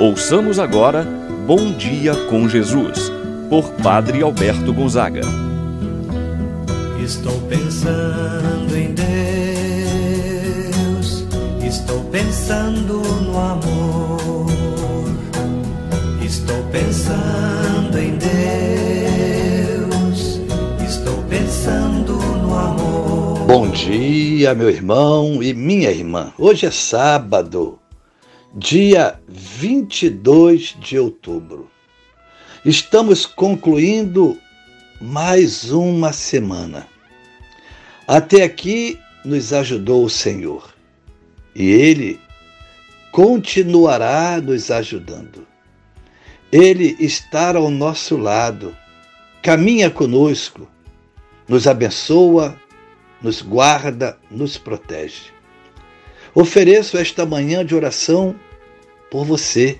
Ouçamos agora Bom Dia com Jesus, por Padre Alberto Gonzaga. Estou pensando em Deus, estou pensando no amor, estou pensando em Deus, estou pensando no amor. Bom dia, meu irmão e minha irmã. Hoje é sábado dia 22 de outubro. Estamos concluindo mais uma semana. Até aqui nos ajudou o Senhor e Ele continuará nos ajudando. Ele está ao nosso lado, caminha conosco, nos abençoa, nos guarda, nos protege. Ofereço esta manhã de oração por você,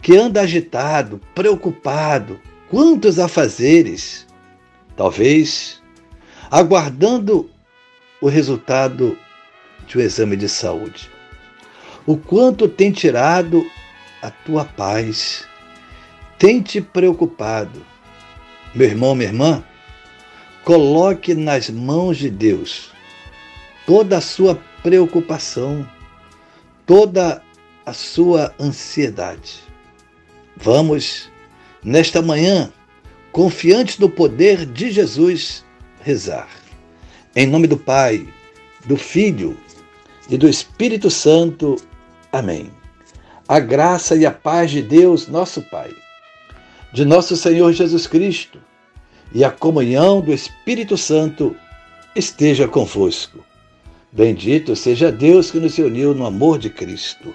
que anda agitado, preocupado, quantos afazeres, talvez aguardando o resultado de um exame de saúde. O quanto tem tirado a tua paz, tem te preocupado. Meu irmão, minha irmã, coloque nas mãos de Deus toda a sua preocupação, toda a sua ansiedade. Vamos, nesta manhã, confiantes no poder de Jesus, rezar. Em nome do Pai, do Filho e do Espírito Santo. Amém. A graça e a paz de Deus, nosso Pai, de nosso Senhor Jesus Cristo e a comunhão do Espírito Santo esteja convosco. Bendito seja Deus que nos uniu no amor de Cristo.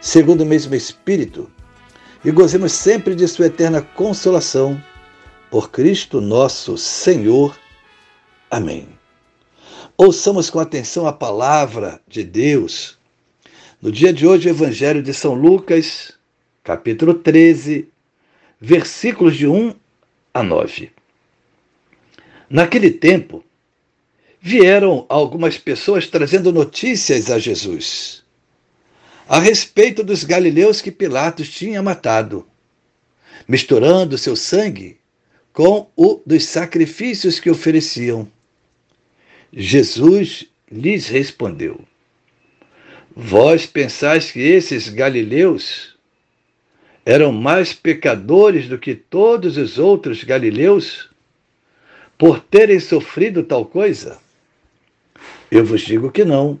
segundo o mesmo Espírito, e gozemos sempre de Sua eterna consolação. Por Cristo nosso Senhor. Amém. Ouçamos com atenção a palavra de Deus. No dia de hoje, o Evangelho de São Lucas, capítulo 13, versículos de 1 a 9. Naquele tempo, vieram algumas pessoas trazendo notícias a Jesus a respeito dos galileus que Pilatos tinha matado, misturando seu sangue com o dos sacrifícios que ofereciam. Jesus lhes respondeu: Vós pensais que esses galileus eram mais pecadores do que todos os outros galileus por terem sofrido tal coisa? Eu vos digo que não.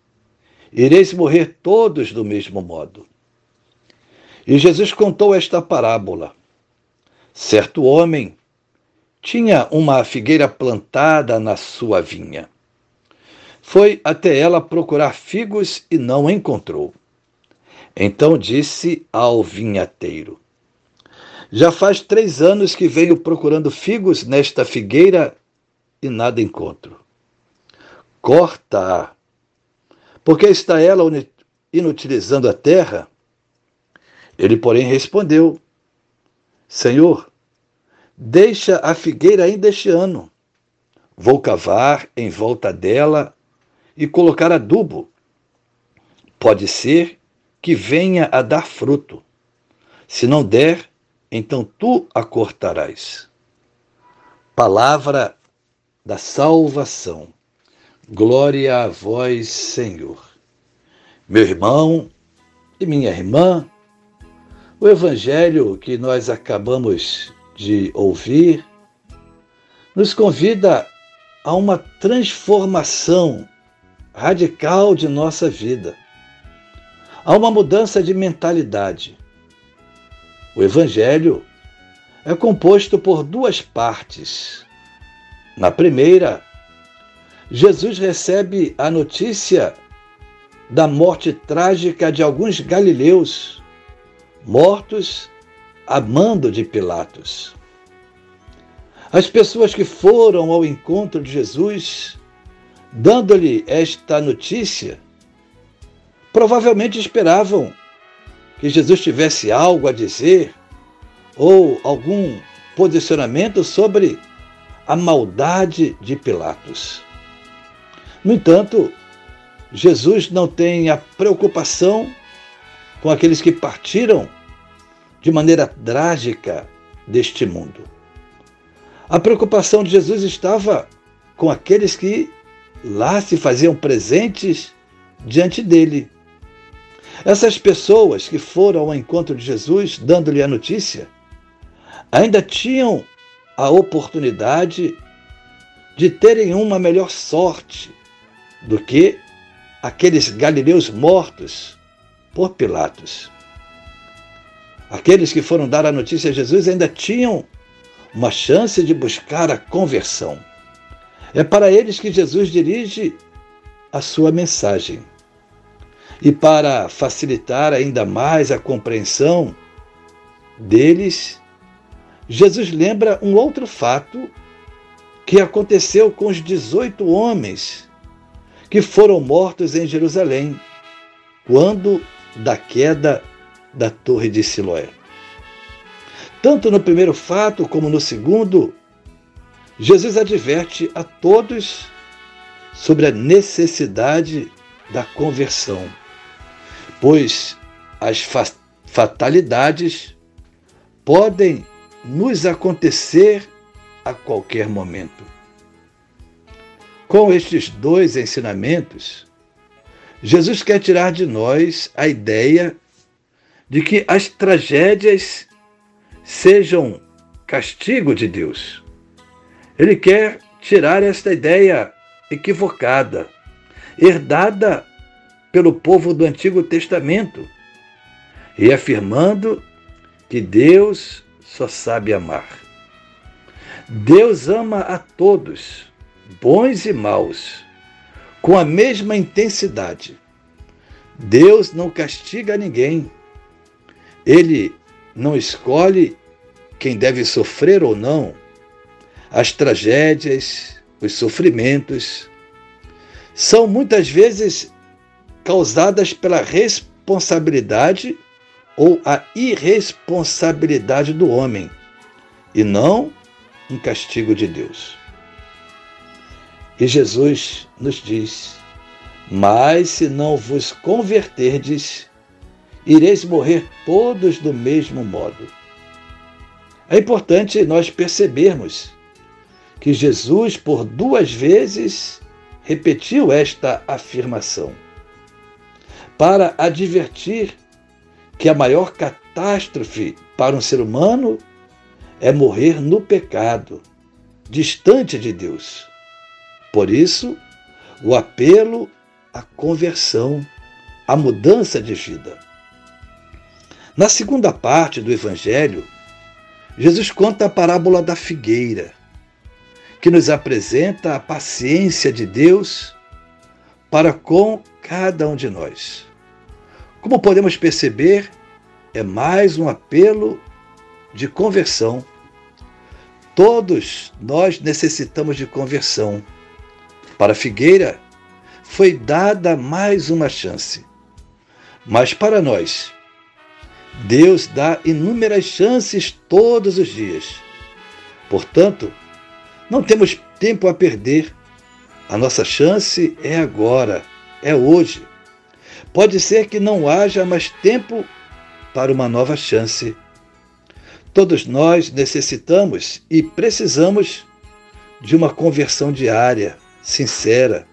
ireis morrer todos do mesmo modo. E Jesus contou esta parábola. Certo homem tinha uma figueira plantada na sua vinha. Foi até ela procurar figos e não encontrou. Então disse ao vinhateiro: Já faz três anos que venho procurando figos nesta figueira e nada encontro. Corta-a porque está ela inutilizando a terra? Ele, porém, respondeu: Senhor, deixa a figueira ainda este ano. Vou cavar em volta dela e colocar adubo. Pode ser que venha a dar fruto. Se não der, então tu a cortarás. Palavra da salvação. Glória a vós, Senhor. Meu irmão e minha irmã, O evangelho que nós acabamos de ouvir nos convida a uma transformação radical de nossa vida, a uma mudança de mentalidade. O evangelho é composto por duas partes. Na primeira, Jesus recebe a notícia da morte trágica de alguns galileus mortos a mando de Pilatos. As pessoas que foram ao encontro de Jesus, dando-lhe esta notícia, provavelmente esperavam que Jesus tivesse algo a dizer ou algum posicionamento sobre a maldade de Pilatos. No entanto, Jesus não tem a preocupação com aqueles que partiram de maneira trágica deste mundo. A preocupação de Jesus estava com aqueles que lá se faziam presentes diante dele. Essas pessoas que foram ao encontro de Jesus, dando-lhe a notícia, ainda tinham a oportunidade de terem uma melhor sorte do que aqueles galileus mortos por Pilatos. Aqueles que foram dar a notícia a Jesus ainda tinham uma chance de buscar a conversão. É para eles que Jesus dirige a sua mensagem. E para facilitar ainda mais a compreensão deles, Jesus lembra um outro fato que aconteceu com os 18 homens que foram mortos em Jerusalém, quando da queda da Torre de Siloé. Tanto no primeiro fato como no segundo, Jesus adverte a todos sobre a necessidade da conversão, pois as fatalidades podem nos acontecer a qualquer momento. Com estes dois ensinamentos, Jesus quer tirar de nós a ideia de que as tragédias sejam castigo de Deus. Ele quer tirar esta ideia equivocada, herdada pelo povo do Antigo Testamento, e afirmando que Deus só sabe amar. Deus ama a todos, bons e maus com a mesma intensidade. Deus não castiga ninguém. Ele não escolhe quem deve sofrer ou não. As tragédias, os sofrimentos, são muitas vezes causadas pela responsabilidade ou a irresponsabilidade do homem, e não um castigo de Deus. E Jesus nos diz: Mas se não vos converterdes, ireis morrer todos do mesmo modo. É importante nós percebermos que Jesus, por duas vezes, repetiu esta afirmação para advertir que a maior catástrofe para um ser humano é morrer no pecado, distante de Deus. Por isso, o apelo à conversão, à mudança de vida. Na segunda parte do Evangelho, Jesus conta a parábola da figueira, que nos apresenta a paciência de Deus para com cada um de nós. Como podemos perceber, é mais um apelo de conversão. Todos nós necessitamos de conversão. Para figueira foi dada mais uma chance. Mas para nós, Deus dá inúmeras chances todos os dias. Portanto, não temos tempo a perder. A nossa chance é agora, é hoje. Pode ser que não haja mais tempo para uma nova chance. Todos nós necessitamos e precisamos de uma conversão diária, sincera,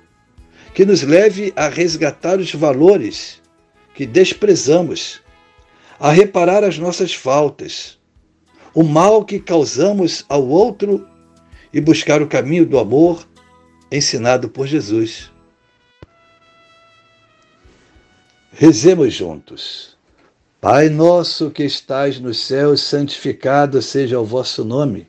que nos leve a resgatar os valores que desprezamos, a reparar as nossas faltas, o mal que causamos ao outro e buscar o caminho do amor ensinado por Jesus. Rezemos juntos. Pai nosso que estais nos céus, santificado seja o vosso nome.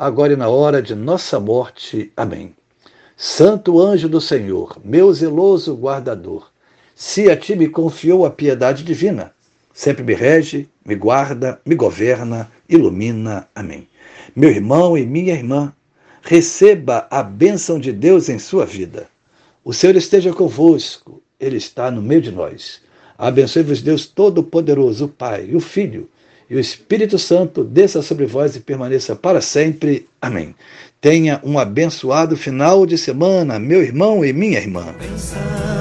agora e na hora de nossa morte. Amém. Santo anjo do Senhor, meu zeloso guardador, se a ti me confiou a piedade divina, sempre me rege, me guarda, me governa, ilumina. Amém. Meu irmão e minha irmã, receba a bênção de Deus em sua vida. O Senhor esteja convosco ele está no meio de nós. Abençoe-vos, Deus Todo-Poderoso, o Pai, o Filho e o Espírito Santo, desça sobre vós e permaneça para sempre. Amém. Tenha um abençoado final de semana, meu irmão e minha irmã. Pensando